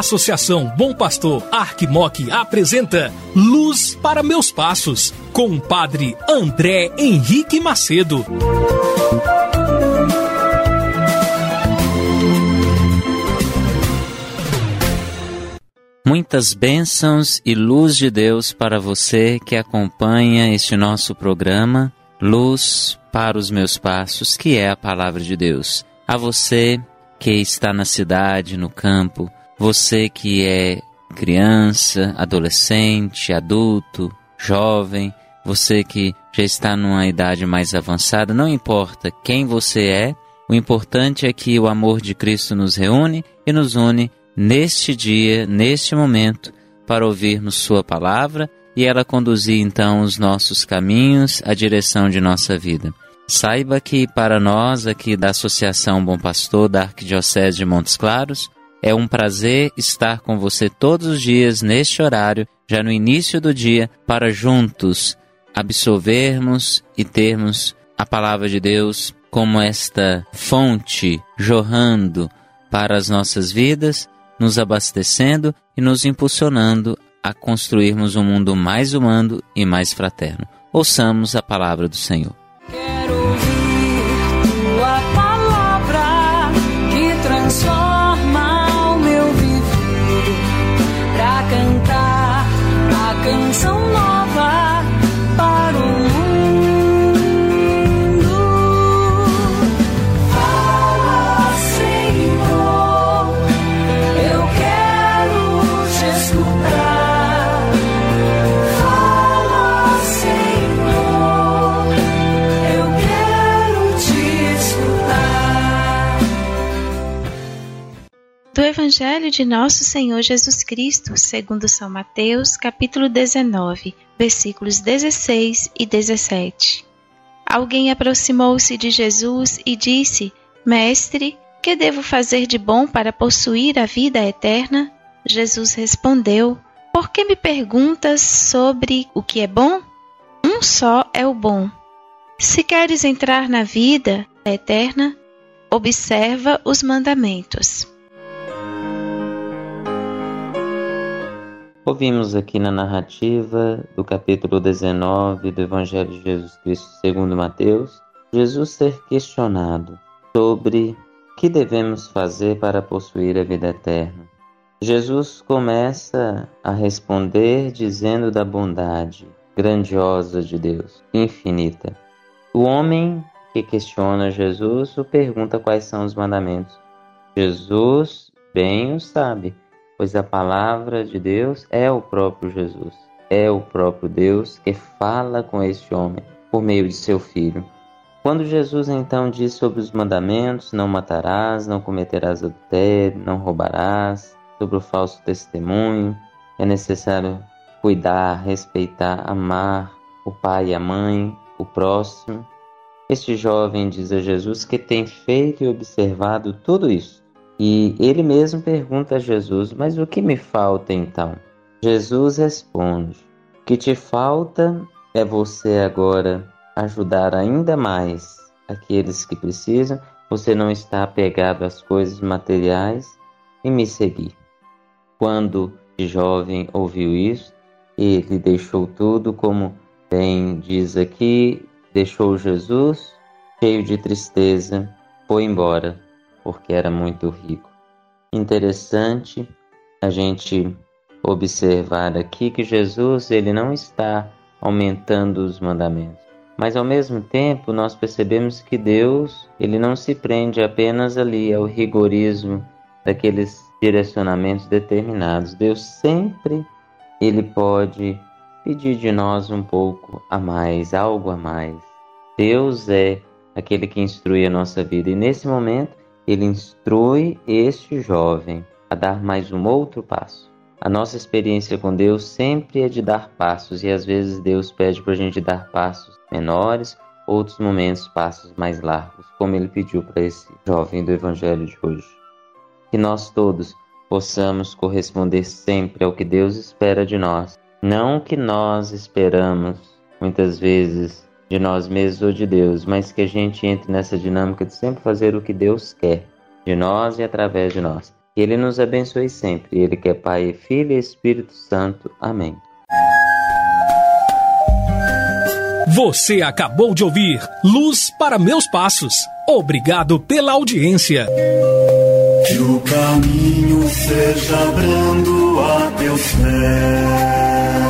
Associação Bom Pastor Arquimoc apresenta Luz para Meus Passos, com o padre André Henrique Macedo. Muitas bênçãos e luz de Deus para você que acompanha este nosso programa, Luz para os Meus Passos, que é a palavra de Deus. A você que está na cidade, no campo, você que é criança, adolescente, adulto, jovem, você que já está numa idade mais avançada, não importa quem você é, o importante é que o amor de Cristo nos reúne e nos une neste dia, neste momento, para ouvirmos Sua palavra e ela conduzir então os nossos caminhos, a direção de nossa vida. Saiba que para nós aqui da Associação Bom Pastor da Arquidiocese de Montes Claros, é um prazer estar com você todos os dias neste horário, já no início do dia, para juntos absorvermos e termos a palavra de Deus como esta fonte jorrando para as nossas vidas, nos abastecendo e nos impulsionando a construirmos um mundo mais humano e mais fraterno. Ouçamos a palavra do Senhor. Quero ouvir tua Evangelho de Nosso Senhor Jesus Cristo, segundo São Mateus, capítulo 19, versículos 16 e 17. Alguém aproximou-se de Jesus e disse: Mestre, que devo fazer de bom para possuir a vida eterna? Jesus respondeu: Por que me perguntas sobre o que é bom? Um só é o bom. Se queres entrar na vida eterna, observa os mandamentos. Ouvimos aqui na narrativa do capítulo 19 do Evangelho de Jesus Cristo segundo Mateus, Jesus ser questionado sobre o que devemos fazer para possuir a vida eterna. Jesus começa a responder dizendo da bondade grandiosa de Deus, infinita. O homem que questiona Jesus o pergunta quais são os mandamentos. Jesus bem o sabe, pois a palavra de Deus é o próprio Jesus, é o próprio Deus que fala com este homem por meio de seu filho. Quando Jesus então diz sobre os mandamentos, não matarás, não cometerás adultério, não roubarás, sobre o falso testemunho, é necessário cuidar, respeitar, amar o pai e a mãe, o próximo. Este jovem diz a Jesus que tem feito e observado tudo isso. E ele mesmo pergunta a Jesus: Mas o que me falta então? Jesus responde: O que te falta é você agora ajudar ainda mais aqueles que precisam. Você não está apegado às coisas materiais e me seguir. Quando jovem ouviu isso, ele deixou tudo, como bem diz aqui, deixou Jesus, cheio de tristeza, foi embora, porque era muito rico. Interessante a gente observar aqui que Jesus ele não está aumentando os mandamentos, mas ao mesmo tempo nós percebemos que Deus ele não se prende apenas ali ao rigorismo daqueles direcionamentos determinados. Deus sempre ele pode pedir de nós um pouco a mais, algo a mais. Deus é aquele que instrui a nossa vida e nesse momento ele instrui este jovem a dar mais um outro passo. A nossa experiência com Deus sempre é de dar passos e às vezes Deus pede para a gente dar passos menores, outros momentos passos mais largos, como ele pediu para esse jovem do Evangelho de hoje. Que nós todos possamos corresponder sempre ao que Deus espera de nós, não o que nós esperamos, muitas vezes, de nós mesmos ou de Deus, mas que a gente entre nessa dinâmica de sempre fazer o que Deus quer de nós e através de nós. Que Ele nos abençoe sempre. Ele que é Pai, Filho e Espírito Santo. Amém. Você acabou de ouvir Luz para Meus Passos. Obrigado pela audiência. Que o caminho seja brando a teus pés.